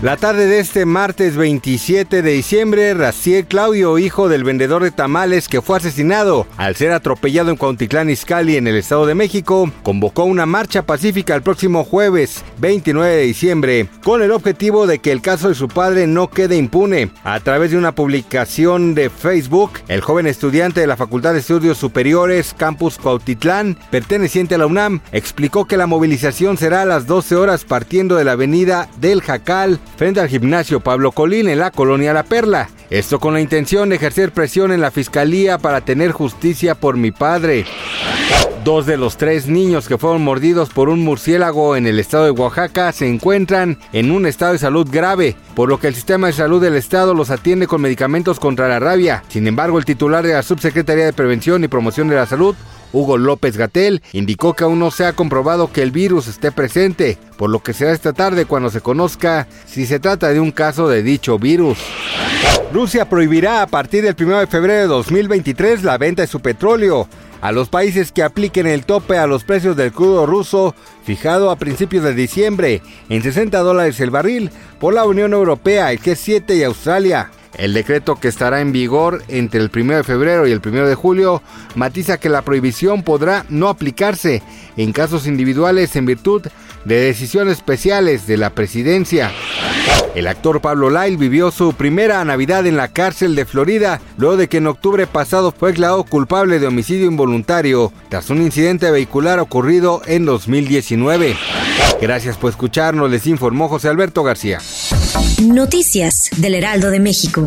La tarde de este martes 27 de diciembre, Raciel Claudio, hijo del vendedor de tamales que fue asesinado al ser atropellado en Cuautitlán Izcalli en el Estado de México, convocó una marcha pacífica el próximo jueves 29 de diciembre con el objetivo de que el caso de su padre no quede impune. A través de una publicación de Facebook, el joven estudiante de la Facultad de Estudios Superiores Campus Cuautitlán, perteneciente a la UNAM, explicó que la movilización será a las 12 horas partiendo de la avenida del Jacal frente al gimnasio Pablo Colín en la colonia La Perla. Esto con la intención de ejercer presión en la fiscalía para tener justicia por mi padre. Dos de los tres niños que fueron mordidos por un murciélago en el estado de Oaxaca se encuentran en un estado de salud grave, por lo que el sistema de salud del estado los atiende con medicamentos contra la rabia. Sin embargo, el titular de la Subsecretaría de Prevención y Promoción de la Salud, Hugo López Gatel, indicó que aún no se ha comprobado que el virus esté presente, por lo que será esta tarde cuando se conozca si se trata de un caso de dicho virus. Rusia prohibirá a partir del 1 de febrero de 2023 la venta de su petróleo a los países que apliquen el tope a los precios del crudo ruso fijado a principios de diciembre en 60 dólares el barril por la Unión Europea, el G7 y Australia. El decreto que estará en vigor entre el 1 de febrero y el 1 de julio matiza que la prohibición podrá no aplicarse en casos individuales en virtud de decisiones especiales de la presidencia. El actor Pablo Lyle vivió su primera Navidad en la cárcel de Florida luego de que en octubre pasado fue declarado culpable de homicidio involuntario tras un incidente vehicular ocurrido en 2019. Gracias por escucharnos, les informó José Alberto García. Noticias del Heraldo de México.